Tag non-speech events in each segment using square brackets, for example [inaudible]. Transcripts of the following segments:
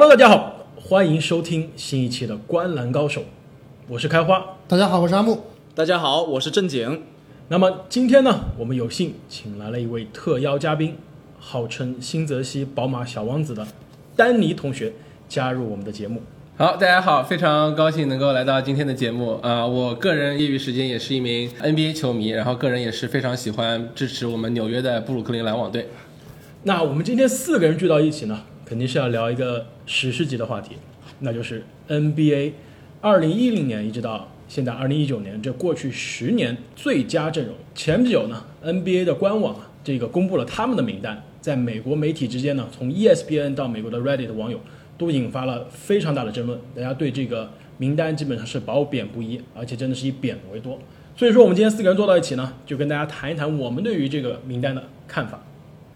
Hello，大家好，欢迎收听新一期的《观篮高手》，我是开花。大家好，我是阿木。大家好，我是正经。那么今天呢，我们有幸请来了一位特邀嘉宾，号称新泽西宝马小王子的丹尼同学加入我们的节目。好，大家好，非常高兴能够来到今天的节目啊、我个人业余时间也是一名 NBA 球迷，然后个人也是非常喜欢支持我们纽约的布鲁克林篮网队。那我们今天四个人聚到一起呢，肯定是要聊一个史诗级的话题，那就是 NBA 二零一零年一直到现在二零一九年这过去十年最佳阵容。前不久呢，NBA 的官网啊，这个公布了他们的名单，在美国媒体之间呢，从 ESPN 到美国的 Reddit 网友都引发了非常大的争论，大家对这个名单基本上是褒贬不一，而且真的是以贬为多。所以说，我们今天四个人坐到一起呢，就跟大家谈一谈我们对于这个名单的看法。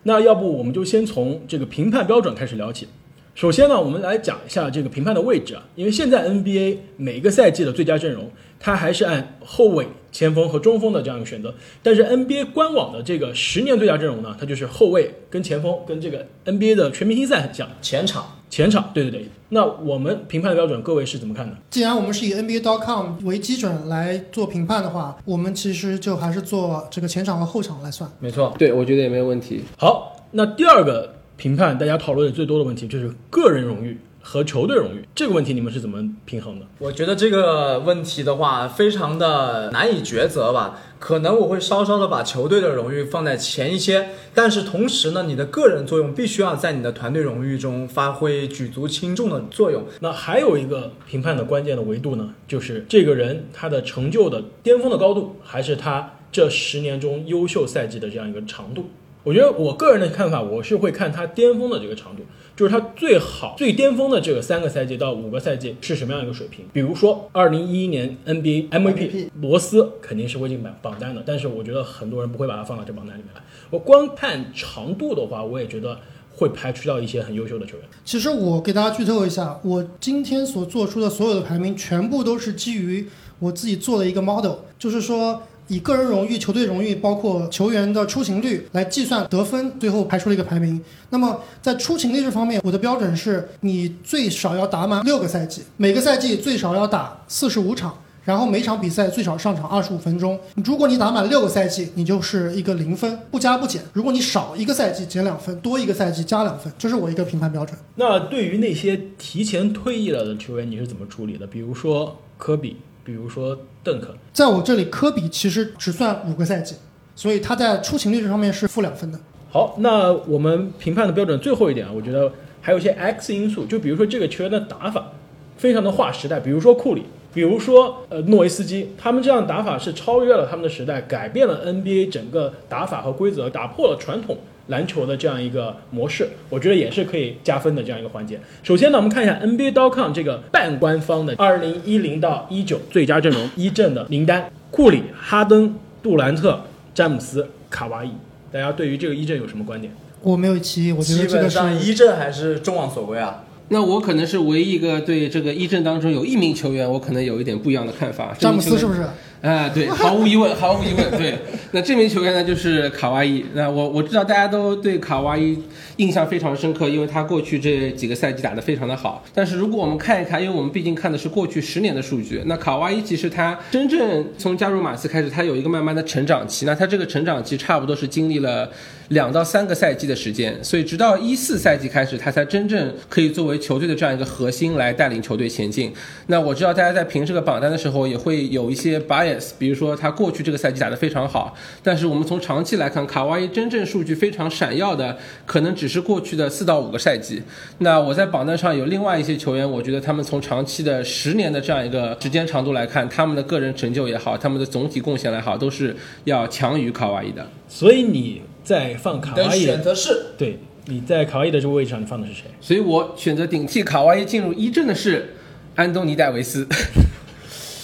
那要不我们就先从这个评判标准开始聊起。首先呢，我们来讲一下这个评判的位置啊，因为现在 NBA 每个赛季的最佳阵容，它还是按后卫、前锋和中锋的这样一个选择。但是 NBA 官网的这个十年最佳阵容呢，它就是后卫跟前锋，跟这个 NBA 的全明星赛很像。前场前场，对对对。那我们评判的标准，各位是怎么看的？既然我们是以 NBA.com 为基准来做评判的话，我们其实就还是做这个前场和后场来算。没错，对，我觉得也没有问题。好，那第二个评判大家讨论的最多的问题就是个人荣誉和球队荣誉这个问题，你们是怎么平衡的？我觉得这个问题的话，非常的难以抉择吧。可能我会稍稍的把球队的荣誉放在前一些，但是同时呢，你的个人作用必须要在你的团队荣誉中发挥举足轻重的作用。那还有一个评判的关键的维度呢，就是这个人他的成就的巅峰的高度，还是他这十年中优秀赛季的这样一个长度。我觉得我个人的看法，我是会看他巅峰的这个长度，就是他最好最巅峰的这个三个赛季到五个赛季是什么样一个水平。比如说，二零一一年 NBA MVP 罗斯肯定是会进榜榜单的，但是我觉得很多人不会把他放到这榜单里面来。我光看长度的话，我也觉得会排除掉一些很优秀的球员。其实我给大家剧透一下，我今天所做出的所有的排名，全部都是基于我自己做的一个 model，就是说以个人荣誉、球队荣誉，包括球员的出勤率来计算得分，最后排出了一个排名。那么在出勤率这方面，我的标准是你最少要打满六个赛季，每个赛季最少要打四十五场。然后每场比赛最少上场二十五分钟。如果你打满六个赛季，你就是一个零分，不加不减。如果你少一个赛季减两分，多一个赛季加两分，这是我一个评判标准。那对于那些提前退役了的球员，你是怎么处理的？比如说科比，比如说邓肯。在我这里，科比其实只算五个赛季，所以他在出勤率这方面是负两分的。好，那我们评判的标准最后一点啊，我觉得还有一些 X 因素，就比如说这个球员的打法非常的划时代，比如说库里，比如说呃诺维斯基，他们这样打法是超越了他们的时代，改变了 NBA 整个打法和规则，打破了传统篮球的这样一个模式，我觉得也是可以加分的这样一个环节。首先呢，我们看一下 NBA.com 这个半官方的二零一零到一九最佳阵容一阵的名单：库里、哈登、杜兰特、詹姆斯、卡哇伊。大家对于这个一阵有什么观点？我没有歧义，我觉基得这个是本上一阵还是众望所归啊。那我可能是唯一一个对这个一阵当中有一名球员，我可能有一点不一样的看法。詹姆斯是不是？啊，对，毫无疑问，毫无疑问，对。那这名球员呢，就是卡哇伊。那我我知道大家都对卡哇伊印象非常深刻，因为他过去这几个赛季打得非常的好。但是如果我们看一看，因为我们毕竟看的是过去十年的数据，那卡哇伊其实他真正从加入马刺开始，他有一个慢慢的成长期。那他这个成长期差不多是经历了两到三个赛季的时间，所以直到一四赛季开始，他才真正可以作为球队的这样一个核心来带领球队前进。那我知道大家在评这个榜单的时候，也会有一些拔眼比如说他过去这个赛季打得非常好，但是我们从长期来看，卡哇伊真正数据非常闪耀的，可能只是过去的四到五个赛季。那我在榜单上有另外一些球员，我觉得他们从长期的十年的这样一个时间长度来看，他们的个人成就也好，他们的总体贡献来好，都是要强于卡哇伊的。所以你在放卡哇伊选择是对，你在卡哇伊的这个位置上，你放的是谁？所以我选择顶替卡哇伊进入一阵的是安东尼戴维斯。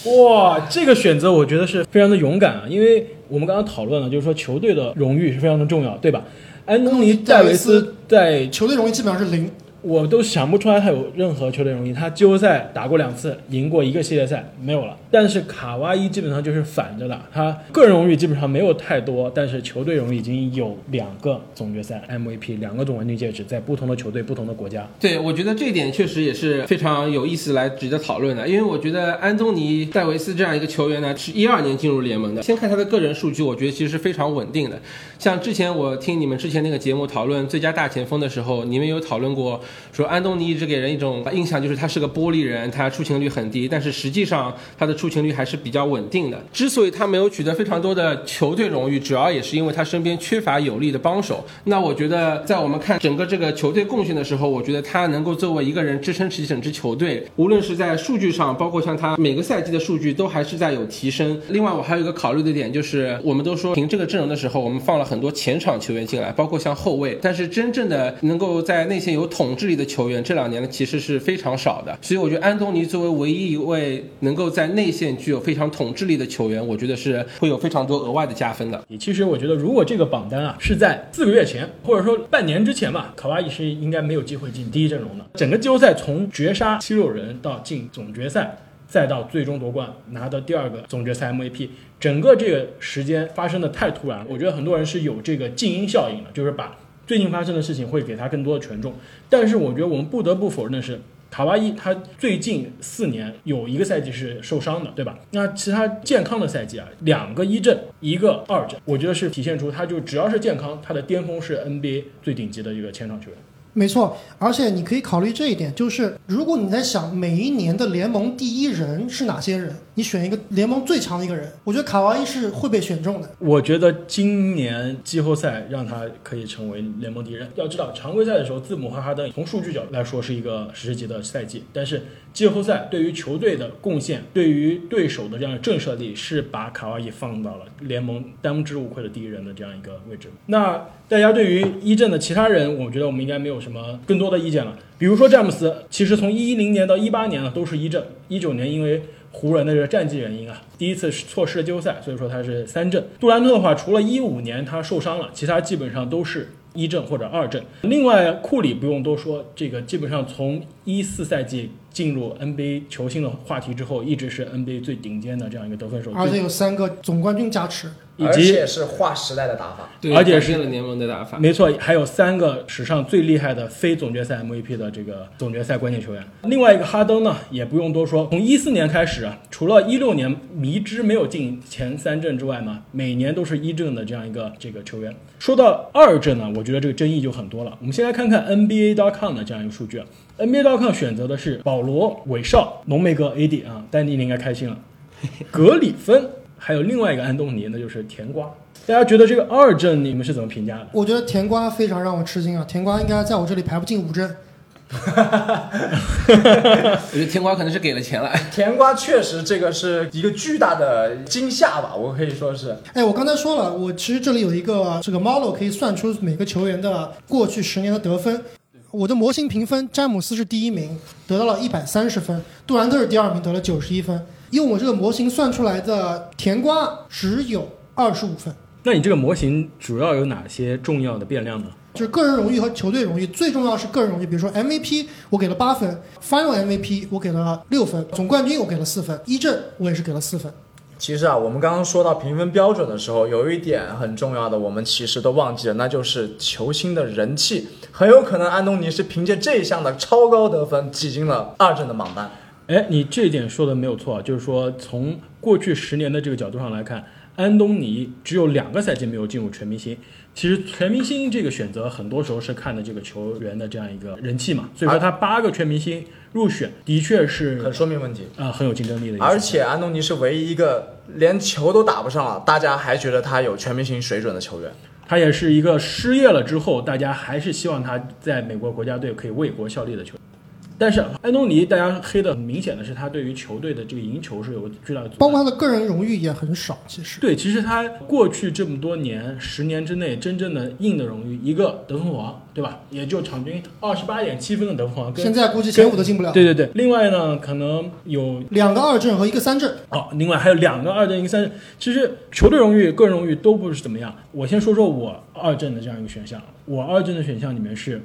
哇，这个选择我觉得是非常的勇敢啊，因为我们刚刚讨论了，就是说球队的荣誉是非常的重要，对吧？安东尼戴维斯在球队荣誉基本上是零。我都想不出来他有任何球队荣誉。他季后赛打过两次，赢过一个系列赛，没有了。但是卡哇伊基本上就是反着的，他个人荣誉基本上没有太多，但是球队荣誉已经有两个总决赛 MVP，两个总冠军戒指，在不同的球队、不同的国家。对，我觉得这一点确实也是非常有意思来值得讨论的，因为我觉得安东尼戴维斯这样一个球员呢，是一二年进入联盟的。先看他的个人数据，我觉得其实是非常稳定的。像之前我听你们之前那个节目讨论最佳大前锋的时候，你们有讨论过说安东尼一直给人一种印象就是他是个玻璃人，他出勤率很低，但是实际上他的出勤率还是比较稳定的。之所以他没有取得非常多的球队荣誉，主要也是因为他身边缺乏有力的帮手。那我觉得在我们看整个这个球队贡献的时候，我觉得他能够作为一个人支撑起整支球队，无论是在数据上，包括像他每个赛季的数据都还是在有提升。另外，我还有一个考虑的点就是，我们都说凭这个阵容的时候，我们放了很多前场球员进来，包括像后卫，但是真正的能够在内线有统智力的球员，这两年呢其实是非常少的。所以我觉得安东尼作为唯一一位能够在内线具有非常统治力的球员，我觉得是会有非常多额外的加分的。其实我觉得，如果这个榜单啊是在四个月前，或者说半年之前吧，卡哇伊是应该没有机会进第一阵容的。整个季后赛从绝杀七六人到进总决赛，再到最终夺冠拿到第二个总决赛 MVP，整个这个时间发生的太突然了。我觉得很多人是有这个静音效应的，就是把最近发生的事情会给他更多的权重。但是我觉得我们不得不否认的是。卡哇伊他最近四年有一个赛季是受伤的，对吧？那其他健康的赛季啊，两个一阵，一个二阵，我觉得是体现出他就只要是健康，他的巅峰是 NBA 最顶级的一个前场球员。没错，而且你可以考虑这一点，就是如果你在想每一年的联盟第一人是哪些人，你选一个联盟最强的一个人，我觉得卡哇伊是会被选中的。我觉得今年季后赛让他可以成为联盟第一人。要知道，常规赛的时候，字母和哈登从数据角来说是一个史诗级的赛季，但是季后赛对于球队的贡献，对于对手的这样的震慑力，是把卡哇伊放到了联盟当之无愧的第一人的这样一个位置。那大家对于一阵的其他人，我觉得我们应该没有什么更多的意见了。比如说詹姆斯，其实从一零年到一八年呢，都是一阵。一九年因为湖人的这个战绩原因啊，第一次是错失了季后赛，所以说他是三阵。杜兰特的话，除了一五年他受伤了，其他基本上都是一阵或者二阵。另外库里不用多说，这个基本上从一四赛季进入 NBA 球星的话题之后，一直是 NBA 最顶尖的这样一个得分手。而且有三个总冠军加持。而且是划时代的打法，对，而且是联盟的打法，没错，还有三个史上最厉害的非总决赛 MVP 的这个总决赛关键球员。另外一个哈登呢，也不用多说，从一四年开始啊，除了一六年迷之没有进前三阵之外嘛，每年都是一阵的这样一个这个球员。说到二阵呢，我觉得这个争议就很多了。我们先来看看 NBA.com 的这样一个数据，NBA.com 选择的是保罗、韦少、浓眉哥 AD 啊，丹尼你应该开心了，格里芬。还有另外一个安东尼，那就是甜瓜。大家觉得这个二阵你们是怎么评价的？我觉得甜瓜非常让我吃惊啊！甜瓜应该在我这里排不进五阵。[laughs] 我觉得甜瓜可能是给了钱了。甜瓜确实这个是一个巨大的惊吓吧，我可以说是。哎，我刚才说了，我其实这里有一个这个 model 可以算出每个球员的过去十年的得分。我的模型评分，詹姆斯是第一名，得到了一百三十分；杜兰特是第二名，得了九十一分。用我这个模型算出来的甜瓜只有二十五分。那你这个模型主要有哪些重要的变量呢？就是个人荣誉和球队荣誉，最重要是个人荣誉。比如说 MVP，我给了八分；Final MVP，我给了六分；总冠军我给了四分；一阵我也是给了四分。其实啊，我们刚刚说到评分标准的时候，有一点很重要的，我们其实都忘记了，那就是球星的人气。很有可能安东尼是凭借这一项的超高得分挤进了二阵的榜单。哎，你这一点说的没有错，就是说从过去十年的这个角度上来看，安东尼只有两个赛季没有进入全明星。其实全明星这个选择很多时候是看的这个球员的这样一个人气嘛，所以说他八个全明星入选的确是很说明问题啊，很有竞争力的。而且安东尼是唯一一个连球都打不上了，大家还觉得他有全明星水准的球员。他也是一个失业了之后，大家还是希望他在美国国家队可以为国效力的球员。但是安东尼，大家黑的很明显的是，他对于球队的这个赢球是有巨大的，包括他的个人荣誉也很少。其实对，其实他过去这么多年，十年之内真正的硬的荣誉，一个得分王，对吧？也就场均二十八点七分的得分王，现在估计前五都进不了。对对对，另外呢，可能有两个二阵和一个三阵。哦，另外还有两个二阵一个三阵。其实球队荣誉、个人荣誉都不是怎么样。我先说说我二阵的这样一个选项，我二阵的选项里面是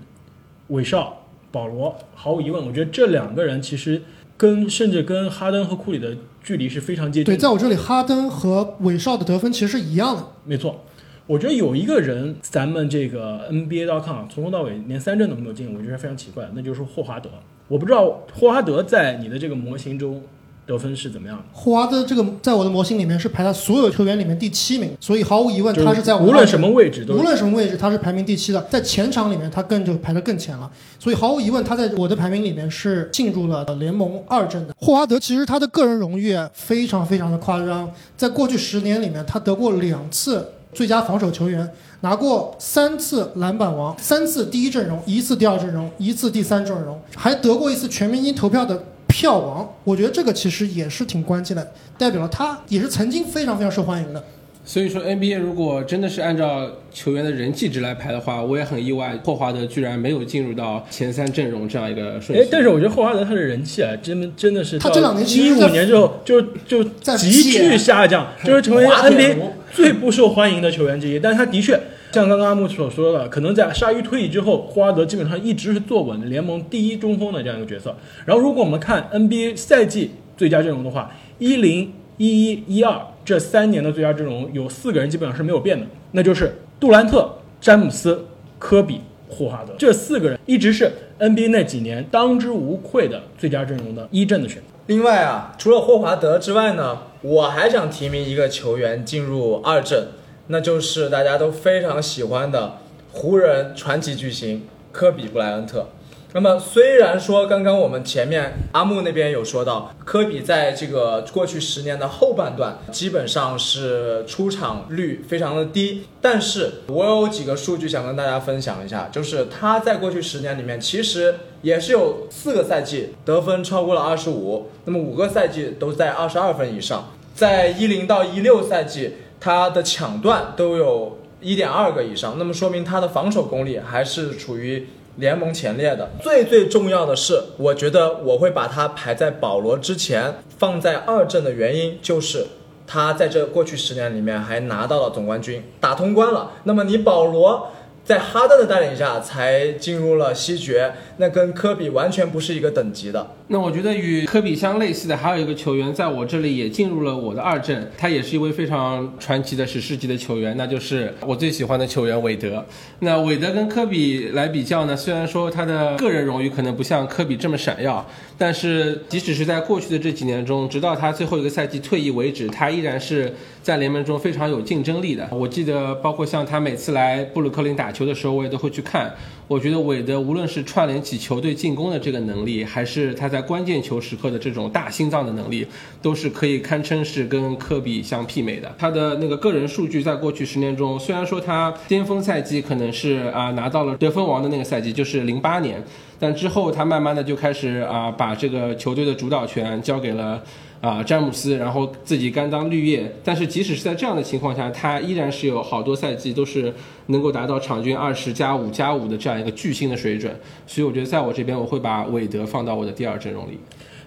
韦少。保罗，毫无疑问，我觉得这两个人其实跟甚至跟哈登和库里的距离是非常接近对，在我这里，哈登和韦少的得分其实是一样的。没错，我觉得有一个人，咱们这个 NBA.com 从头到尾连三振都没有进，我觉得非常奇怪，那就是霍华德。我不知道霍华德在你的这个模型中得分是怎么样的。霍华德这个在我的模型里面是排在所有球员里面第七名，所以毫无疑问，他是在无论什么位置都无论什么位置，他是排名第七的，在前场里面他更就排得更前了，所以毫无疑问，他在我的排名里面是进入了联盟二阵的。霍华德其实他的个人荣誉非常非常的夸张，在过去十年里面，他得过两次最佳防守球员，拿过三次篮板王，三次第一阵容，一次第二阵容，一次第三阵容，还得过一次全明星投票的票王。我觉得这个其实也是挺关键的，代表了他也是曾经非常非常受欢迎的。所以说 NBA 如果真的是按照球员的人气值来排的话，我也很意外，霍华德居然没有进入到前三阵容这样一个顺序。，哎但是我觉得霍华德他的人气啊，真的真的是他这两年一五年之后就就在急剧下降，就是成为 NBA 最不受欢迎的球员之一。但是他的确像刚刚阿木所说的，可能在鲨鱼退役之后，霍华德基本上一直是坐稳联盟第一中锋的这样一个角色。然后如果我们看 NBA 赛季最佳阵容的话，一零、一一、一二这三年的最佳阵容有四个人基本上是没有变的，那就是杜兰特、詹姆斯、科比、霍华德这四个人一直是 NBA 那几年当之无愧的最佳阵容的一阵的选择。另外啊，除了霍华德之外呢，我还想提名一个球员进入二阵，那就是大家都非常喜欢的湖人传奇巨星科比布莱恩特。那么虽然说刚刚我们前面阿木那边有说到，科比在这个过去十年的后半段基本上是出场率非常的低，但是我有几个数据想跟大家分享一下，就是他在过去十年里面其实也是有四个赛季得分超过了二十五，那么五个赛季都在二十二分以上，在一零到一六赛季他的抢断都有一点二个以上，那么说明他的防守功力还是处于联盟前列的。最最重要的是，我觉得我会把他排在保罗之前，放在二阵的原因就是。他在这过去十年里面还拿到了总冠军，打通关了。那么你保罗在哈登的带领下才进入了西决，那跟科比完全不是一个等级的。那我觉得与科比相类似的还有一个球员，在我这里也进入了我的二阵，他也是一位非常传奇的史诗级的球员，那就是我最喜欢的球员韦德。那韦德跟科比来比较呢，虽然说他的个人荣誉可能不像科比这么闪耀，但是即使是在过去的这几年中，直到他最后一个赛季退役为止，他依然是在联盟中非常有竞争力的。我记得，包括像他每次来布鲁克林打球的时候，我也都会去看。我觉得韦德无论是串联起球队进攻的这个能力，还是他在关键球时刻的这种大心脏的能力，都是可以堪称是跟科比相媲美的。他的那个个人数据在过去十年中，虽然说他巅峰赛季可能是啊拿到了得分王的那个赛季，就是零八年，但之后他慢慢的就开始啊把这个球队的主导权交给了。啊，詹姆斯，然后自己甘当绿叶，但是即使是在这样的情况下，他依然是有好多赛季都是能够达到场均二十加五加五的这样一个巨星的水准，所以我觉得在我这边我会把韦德放到我的第二阵容里。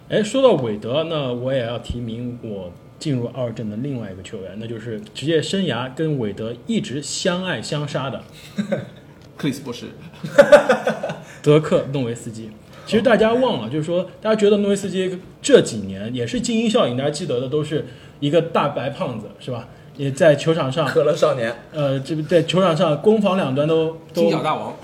哎，说到韦德，那我也要提名我进入二阵的另外一个球员，那就是职业生涯跟韦德一直相爱相杀的 [laughs] 克里斯博士，德克诺维斯基。其实大家忘了，就是说，大家觉得诺维斯基这几年也是精英效应，大家记得的都是一个大白胖子，是吧？也在球场上，可乐少年，呃，这个在球场上攻防两端都都金角大王，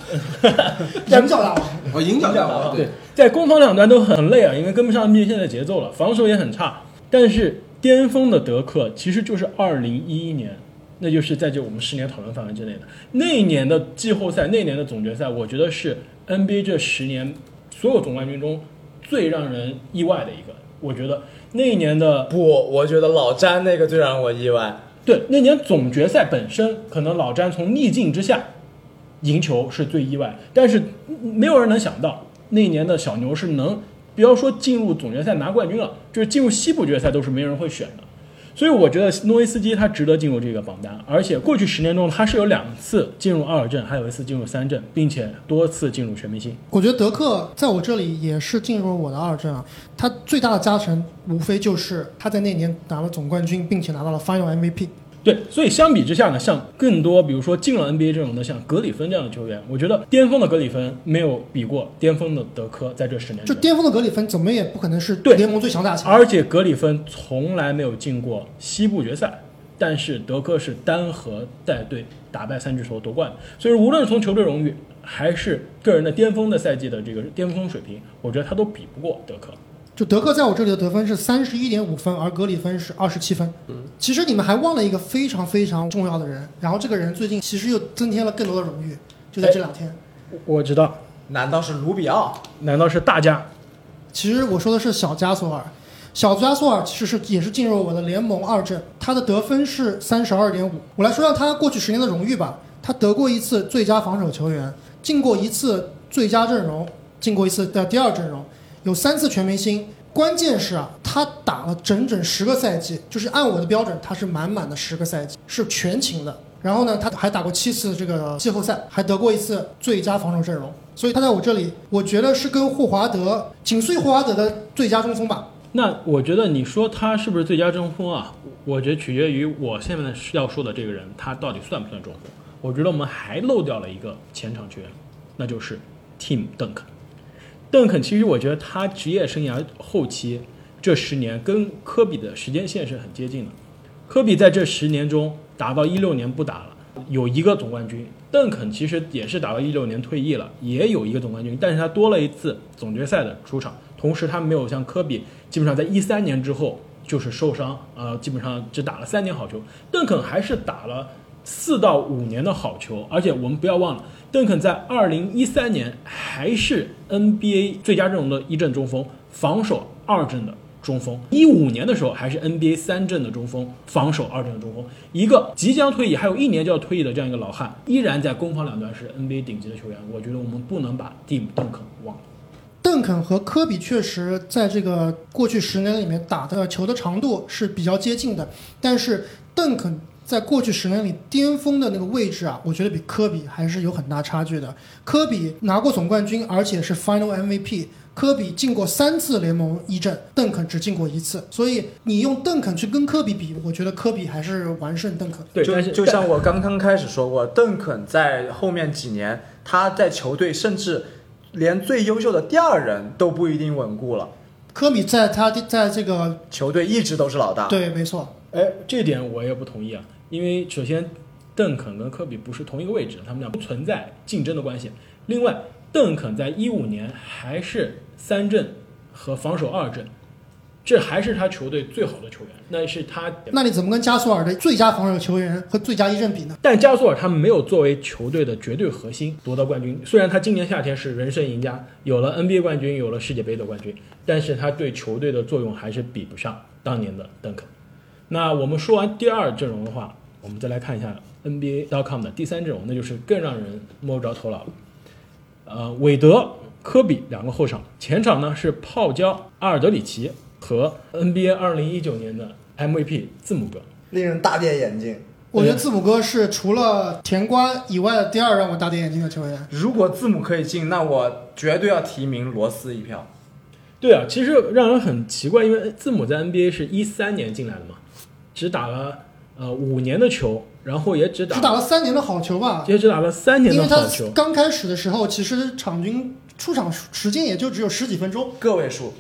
[laughs] 人角大王，哦，银角大王，对，在攻防两端都很累啊，因为跟不上 NBA 现在的节奏了，防守也很差。但是巅峰的德克其实就是二零一一年，那就是在这我们十年讨论范围之内的。那一年的季后赛，那一年的总决赛，我觉得是 NBA 这十年所有总冠军中最让人意外的一个。我觉得那一年的不，我觉得老詹那个最让我意外。对那年总决赛本身，可能老詹从逆境之下赢球是最意外，但是没有人能想到那一年的小牛是能，不要说进入总决赛拿冠军了，就是进入西部决赛都是没人会选的。所以我觉得诺维斯基他值得进入这个榜单，而且过去十年中他是有两次进入二阵，还有一次进入三阵，并且多次进入全明星。我觉得德克在我这里也是进入了我的二阵啊。他最大的加成无非就是他在那年拿了总冠军，并且拿到了 FMVP。对，所以相比之下呢，像更多比如说进了 NBA 阵容的像格里芬这样的球员，我觉得巅峰的格里芬没有比过巅峰的德科，在这十年，就巅峰的格里芬怎么也不可能是对联盟最强大前锋。而且格里芬从来没有进过西部决赛，但是德科是单核带队打败三巨头夺冠，所以无论从球队荣誉还是个人的巅峰的赛季的这个巅峰水平，我觉得他都比不过德科。就德克在我这里的得分是三十一点五分，而格里芬是二十七分。嗯，其实你们还忘了一个非常非常重要的人，然后这个人最近其实又增添了更多的荣誉，就在这两天。我知道，难道是卢比奥？难道是大家？其实我说的是小加索尔，小加索尔其实是也是进入我的联盟二阵，他的得分是三十二点五。我来说下他过去十年的荣誉吧，他得过一次最佳防守球员，进过一次最佳阵容，进过一次的第二阵容，有三次全明星。关键是啊，他打了整整十个赛季，就是按我的标准，他是满满的十个赛季，是全勤的。然后呢，他还打过七次这个季后赛，还得过一次最佳防守阵容。所以他在我这里，我觉得是跟霍华德紧随霍华德的最佳中锋吧。那我觉得你说他是不是最佳中锋啊？我觉得取决于我现在要说的这个人，他到底算不算中锋？我觉得我们还漏掉了一个前场球员，那就是 Tim Duncan。邓肯其实我觉得他职业生涯后期这十年跟科比的时间线是很接近的。科比在这十年中打到一六年不打了，有一个总冠军。邓肯其实也是打到一六年退役了，也有一个总冠军，但是他多了一次总决赛的出场，同时他没有像科比基本上在一三年之后就是受伤，呃，基本上只打了三年好球。邓肯还是打了四到五年的好球，而且我们不要忘了。邓肯在二零一三年还是 NBA 最佳阵容的一阵中锋，防守二阵的中锋；一五年的时候还是 NBA 三阵的中锋，防守二阵的中锋。一个即将退役，还有一年就要退役的这样一个老汉，依然在攻防两端是 NBA 顶级的球员。我觉得我们不能把蒂姆·邓肯忘了。邓肯和科比确实在这个过去十年里面打的球的长度是比较接近的，但是邓肯。在过去十年里，巅峰的那个位置啊，我觉得比科比还是有很大差距的。科比拿过总冠军，而且是 Final MVP。科比进过三次联盟一阵，邓肯只进过一次。所以你用邓肯去跟科比比，我觉得科比还是完胜邓肯。对，就就像我刚刚开始说过，邓肯在后面几年，他在球队甚至连最优秀的第二人都不一定稳固了。科比在他在这个球队一直都是老大。对，没错。哎，这点我也不同意啊。因为首先，邓肯跟科比不是同一个位置，他们俩不存在竞争的关系。另外，邓肯在一五年还是三阵和防守二阵，这还是他球队最好的球员，那是他。那你怎么跟加索尔的最佳防守球员和最佳一阵比呢？但加索尔他没有作为球队的绝对核心夺得冠军，虽然他今年夏天是人生赢家，有了 NBA 冠军，有了世界杯的冠军，但是他对球队的作用还是比不上当年的邓肯。那我们说完第二阵容的话，我们再来看一下 NBA.com 的第三阵容，那就是更让人摸不着头脑了。呃，韦德、科比两个后场，前场呢是泡椒、阿尔德里奇和 NBA 二零一九年的 MVP 字母哥，令人大跌眼镜。我觉得字母哥是除了甜瓜以外的第二让我大跌眼镜的球员。如果字母可以进，那我绝对要提名罗斯一票。对啊，其实让人很奇怪，因为字母在 NBA 是一三年进来的嘛。只打了呃五年的球，然后也只打只打了三年的好球吧，也只打了三年的好球。刚开始的时候，其实场均出场时间也就只有十几分钟，个位数。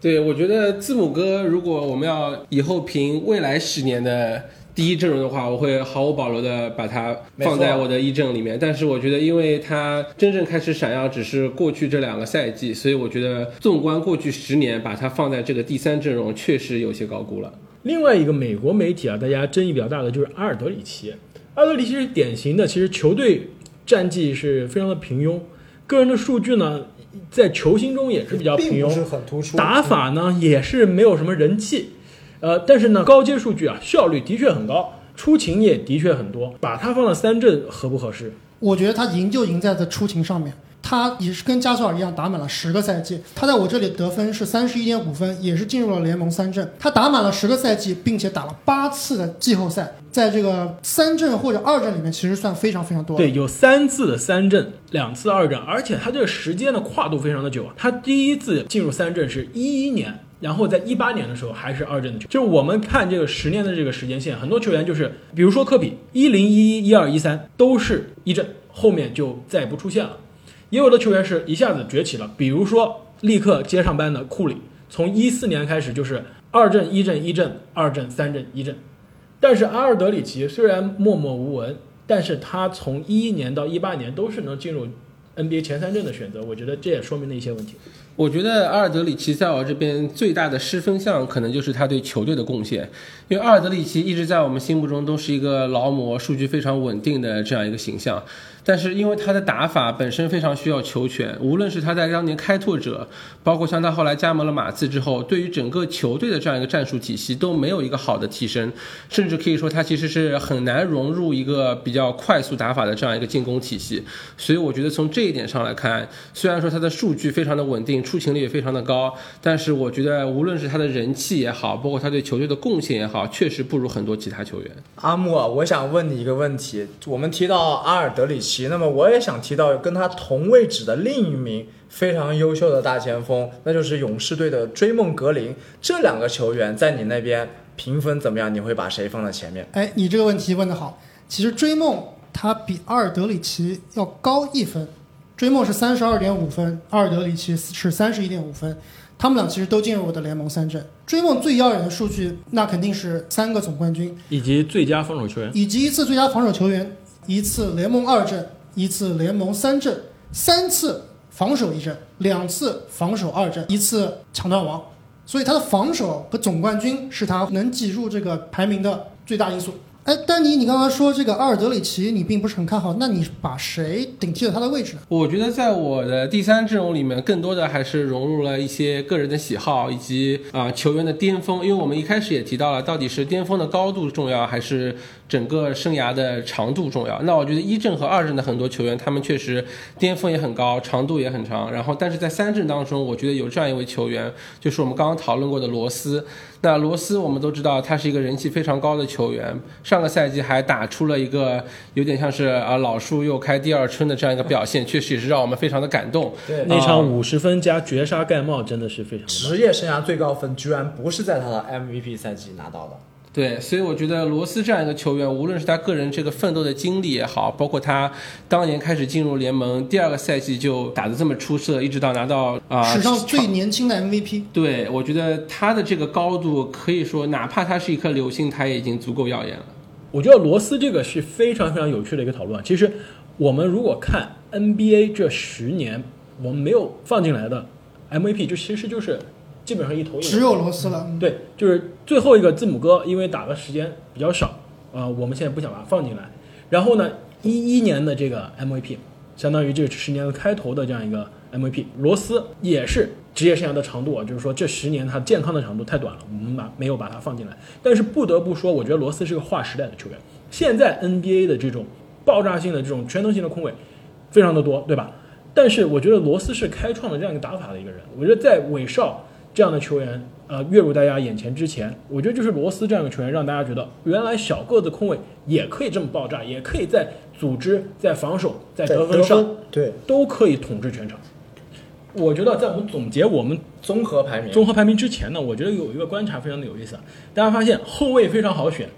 对，我觉得字母哥，如果我们要以后评未来十年的第一阵容的话，我会毫无保留的把它放在我的一阵里面。但是我觉得，因为他真正开始闪耀只是过去这两个赛季，所以我觉得纵观过去十年，把他放在这个第三阵容，确实有些高估了。另外一个美国媒体啊，大家争议比较大的就是阿尔德里奇。阿尔德里奇是典型的，其实球队战绩是非常的平庸，个人的数据呢，在球星中也是比较平庸，是很突出。打法呢也是没有什么人气，呃，但是呢高阶数据啊效率的确很高，出勤也的确很多。把他放到三阵合不合适？我觉得他赢就赢在这出勤上面。他也是跟加索尔一样打满了十个赛季，他在我这里得分是三十一点五分，也是进入了联盟三阵。他打满了十个赛季，并且打了八次的季后赛，在这个三阵或者二阵里面，其实算非常非常多。对，有三次的三阵，两次二阵，而且他这个时间的跨度非常的久。他第一次进入三阵是一一年。然后在一八年的时候还是二阵的球，就是我们看这个十年的这个时间线，很多球员就是，比如说科比，一零一一、一二、一三都是一阵，后面就再也不出现了。也有的球员是一下子崛起了，比如说立刻接上班的库里，从一四年开始就是二阵、一阵、一阵、二阵、三阵、一阵。但是阿尔德里奇虽然默默无闻，但是他从一一年到一八年都是能进入 NBA 前三阵的选择，我觉得这也说明了一些问题。我觉得阿尔德里奇在我这边最大的失分项，可能就是他对球队的贡献。因为阿尔德里奇一直在我们心目中都是一个劳模，数据非常稳定的这样一个形象。但是因为他的打法本身非常需要球权，无论是他在当年开拓者，包括像他后来加盟了马刺之后，对于整个球队的这样一个战术体系都没有一个好的提升，甚至可以说他其实是很难融入一个比较快速打法的这样一个进攻体系。所以我觉得从这一点上来看，虽然说他的数据非常的稳定，出勤率也非常的高，但是我觉得无论是他的人气也好，包括他对球队的贡献也好，确实不如很多其他球员。阿木，我想问你一个问题，我们提到阿尔德里奇。那么我也想提到跟他同位置的另一名非常优秀的大前锋，那就是勇士队的追梦格林。这两个球员在你那边评分怎么样？你会把谁放在前面？哎，你这个问题问得好。其实追梦他比阿尔德里奇要高一分，追梦是三十二点五分，阿尔德里奇是三十一点五分。他们俩其实都进入我的联盟三阵。追梦最耀眼的数据，那肯定是三个总冠军，以及最佳防守球员，以及一次最佳防守球员。一次联盟二阵，一次联盟三阵，三次防守一阵，两次防守二阵，一次抢断王，所以他的防守和总冠军是他能挤入这个排名的最大因素。哎，丹尼，你刚刚说这个阿尔德里奇你并不是很看好，那你把谁顶替了他的位置呢？我觉得在我的第三阵容里面，更多的还是融入了一些个人的喜好以及啊球员的巅峰，因为我们一开始也提到了，到底是巅峰的高度重要还是？整个生涯的长度重要。那我觉得一阵和二阵的很多球员，他们确实巅峰也很高，长度也很长。然后，但是在三阵当中，我觉得有这样一位球员，就是我们刚刚讨论过的罗斯。那罗斯我们都知道，他是一个人气非常高的球员。上个赛季还打出了一个有点像是啊老树又开第二春的这样一个表现，确实也是让我们非常的感动。对，那场五十分加绝杀盖帽真的是非常。职业生涯最高分居然不是在他的 MVP 赛季拿到的。对，所以我觉得罗斯这样一个球员，无论是他个人这个奋斗的经历也好，包括他当年开始进入联盟，第二个赛季就打得这么出色，一直到拿到啊史上最年轻的 MVP。对，我觉得他的这个高度可以说，哪怕他是一颗流星，他也已经足够耀眼了。我觉得罗斯这个是非常非常有趣的一个讨论。其实我们如果看 NBA 这十年，我们没有放进来的 MVP，就其实就是。基本上一头只有罗斯了，对，就是最后一个字母哥，因为打的时间比较少，呃，我们现在不想把它放进来。然后呢，一一年的这个 MVP，相当于这十年的开头的这样一个 MVP，罗斯也是职业生涯的长度啊，就是说这十年他健康的长度太短了，我们把没有把它放进来。但是不得不说，我觉得罗斯是个划时代的球员。现在 NBA 的这种爆炸性的这种全能性的控卫非常的多，对吧？但是我觉得罗斯是开创了这样一个打法的一个人。我觉得在韦少。这样的球员，呃，跃入大家眼前之前，我觉得就是罗斯这样的球员，让大家觉得原来小个子控卫也可以这么爆炸，也可以在组织、在防守、在得分上，对，都可以统治全场。我觉得在我们总结我们综合排名、综合排名之前呢，我觉得有一个观察非常的有意思，大家发现后卫非常好选，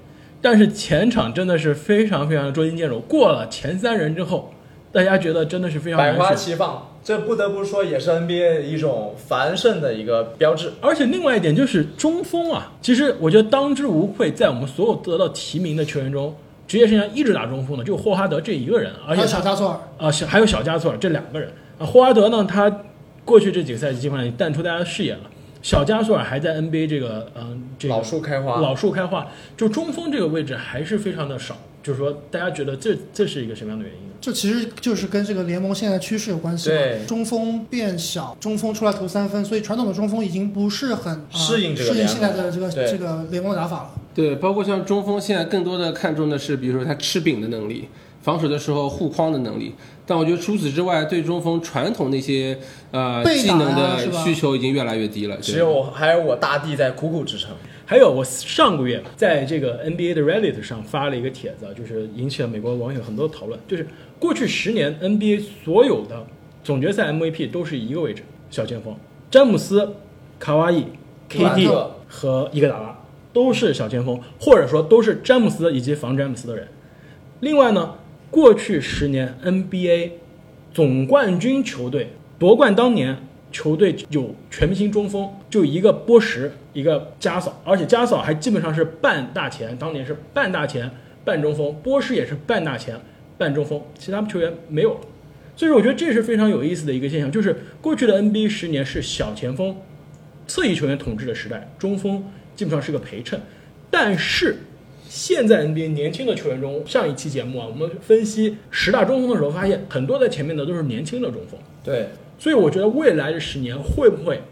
但是前场真的是非常非常的捉襟见肘。过了前三人之后，大家觉得真的是非常百花齐放。这不得不说，也是 NBA 一种繁盛的一个标志。而且另外一点就是中锋啊，其实我觉得当之无愧，在我们所有得到提名的球员中，职业生涯一直打中锋的就霍华德这一个人。而且小加索尔啊，小还有小加索尔这两个人啊。霍华德呢，他过去这几个赛季基本上淡出大家的视野了。小加索尔还在 NBA 这个嗯，这老树开花，老树开花，就中锋这个位置还是非常的少。就是说，大家觉得这这是一个什么样的原因？这其实就是跟这个联盟现在趋势有关系。对，中锋变小，中锋出来投三分，所以传统的中锋已经不是很适应这个适应现在的这个这个联盟打法了。对，包括像中锋现在更多的看重的是，比如说他吃饼的能力，防守的时候护框的能力。但我觉得除此之外，对中锋传统那些呃技能的需求已经越来越低了。只有还有我大帝在苦苦支撑。还有，我上个月在这个 NBA 的 Reddit 上发了一个帖子，就是引起了美国网友很多讨论。就是过去十年 NBA 所有的总决赛 MVP 都是一个位置，小前锋，詹姆斯、卡哇伊、KD 和伊戈达拉都是小前锋，或者说都是詹姆斯以及防詹姆斯的人。另外呢，过去十年 NBA 总冠军球队夺冠当年，球队有全明星中锋，就一个波什，一个加索，而且加索还基本上是半大前，当年是半大前半中锋，波什也是半大前半中锋，其他球员没有了。所以说，我觉得这是非常有意思的一个现象，就是过去的 NBA 十年是小前锋、侧翼球员统治的时代，中锋基本上是个陪衬。但是现在 NBA 年轻的球员中，上一期节目啊，我们分析十大中锋的时候，发现很多在前面的都是年轻的中锋。对，所以我觉得未来的十年会不会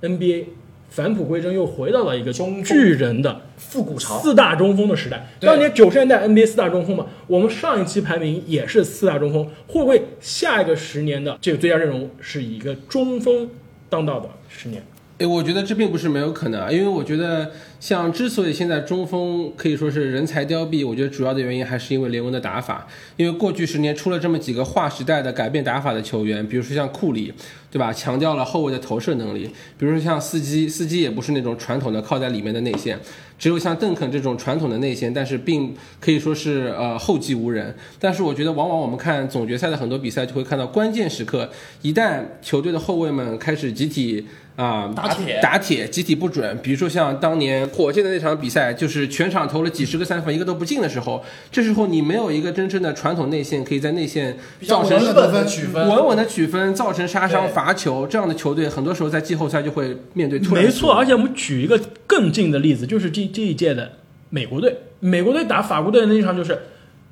NBA 返璞归真，又回到了一个巨人的复古潮，四大中锋的时代。当年九十年代 NBA 四大中锋嘛，我们上一期排名也是四大中锋，会不会下一个十年的这个最佳阵容是以一个中锋当道的十年？诶，我觉得这并不是没有可能，因为我觉得像之所以现在中锋可以说是人才凋敝，我觉得主要的原因还是因为联盟的打法。因为过去十年出了这么几个划时代的改变打法的球员，比如说像库里，对吧？强调了后卫的投射能力，比如说像司机，司机也不是那种传统的靠在里面的内线，只有像邓肯这种传统的内线，但是并可以说是呃后继无人。但是我觉得，往往我们看总决赛的很多比赛，就会看到关键时刻，一旦球队的后卫们开始集体啊、打铁打铁，集体不准。比如说像当年火箭的那场比赛，就是全场投了几十个三分，一个都不进的时候，这时候你没有一个真正的传统内线可以在内线造成稳稳的取分，稳稳的取分，造成杀伤、罚球，这样的球队很多时候在季后赛就会面对突然没错，而且我们举一个更近的例子，就是这这一届的美国队，美国队打法国队的那一场，就是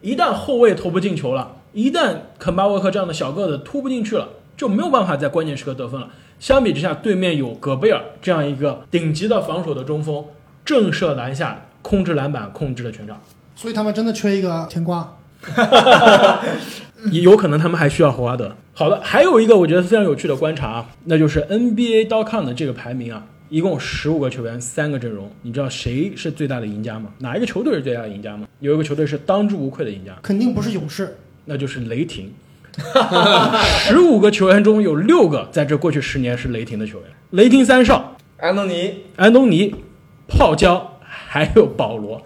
一旦后卫投不进球了，一旦肯巴沃克这样的小个子突不进去了，就没有办法在关键时刻得分了。相比之下，对面有戈贝尔这样一个顶级的防守的中锋，震慑篮下，控制篮板，控制了全场。所以他们真的缺一个甜瓜。也 [laughs] 有可能他们还需要霍华德。好的，还有一个我觉得非常有趣的观察啊，那就是 NBA.com 的这个排名啊，一共十五个球员，三个阵容，你知道谁是最大的赢家吗？哪一个球队是最大的赢家吗？有一个球队是当之无愧的赢家，肯定不是勇士，那就是雷霆。[laughs] 十五个球员中有六个在这过去十年是雷霆的球员，雷霆三少，安东尼安东尼、泡椒还有保罗，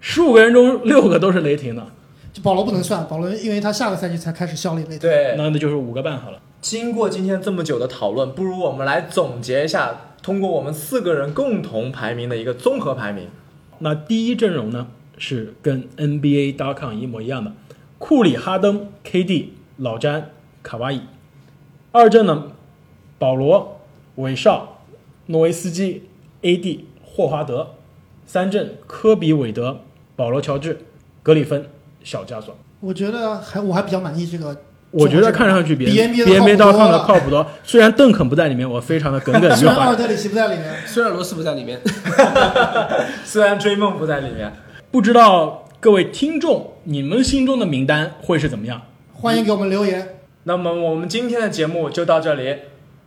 十五个人中六个都是雷霆的，就保罗不能算，保罗因为他下个赛季才开始效力雷霆。对。那那就是五个半好了。经过今天这么久的讨论，不如我们来总结一下，通过我们四个人共同排名的一个综合排名。那第一阵容呢是跟 NBA.com 一模一样的，库里、哈登、KD、老詹、卡哇伊。二阵呢，保罗、韦少、诺维斯基、AD、霍华德。三阵，科比、韦德、保罗、乔治、格里芬、小加索。我觉得还我还比较满意这个。我觉得看上去比比 NBA 的 NBA 靠谱的靠谱多。虽然邓肯不在里面，我非常的耿耿于虽然阿尔怀。德里奇不在里面，虽然罗斯不在里面，[laughs] 虽然追梦不在里面，不知道各位听众，你们心中的名单会是怎么样？欢迎给我们留言。那么我们今天的节目就到这里，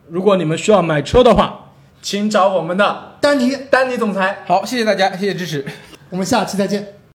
如果你们需要买车的话，请找我们的丹尼，丹尼总裁。好，谢谢大家，谢谢支持。我们下期再见。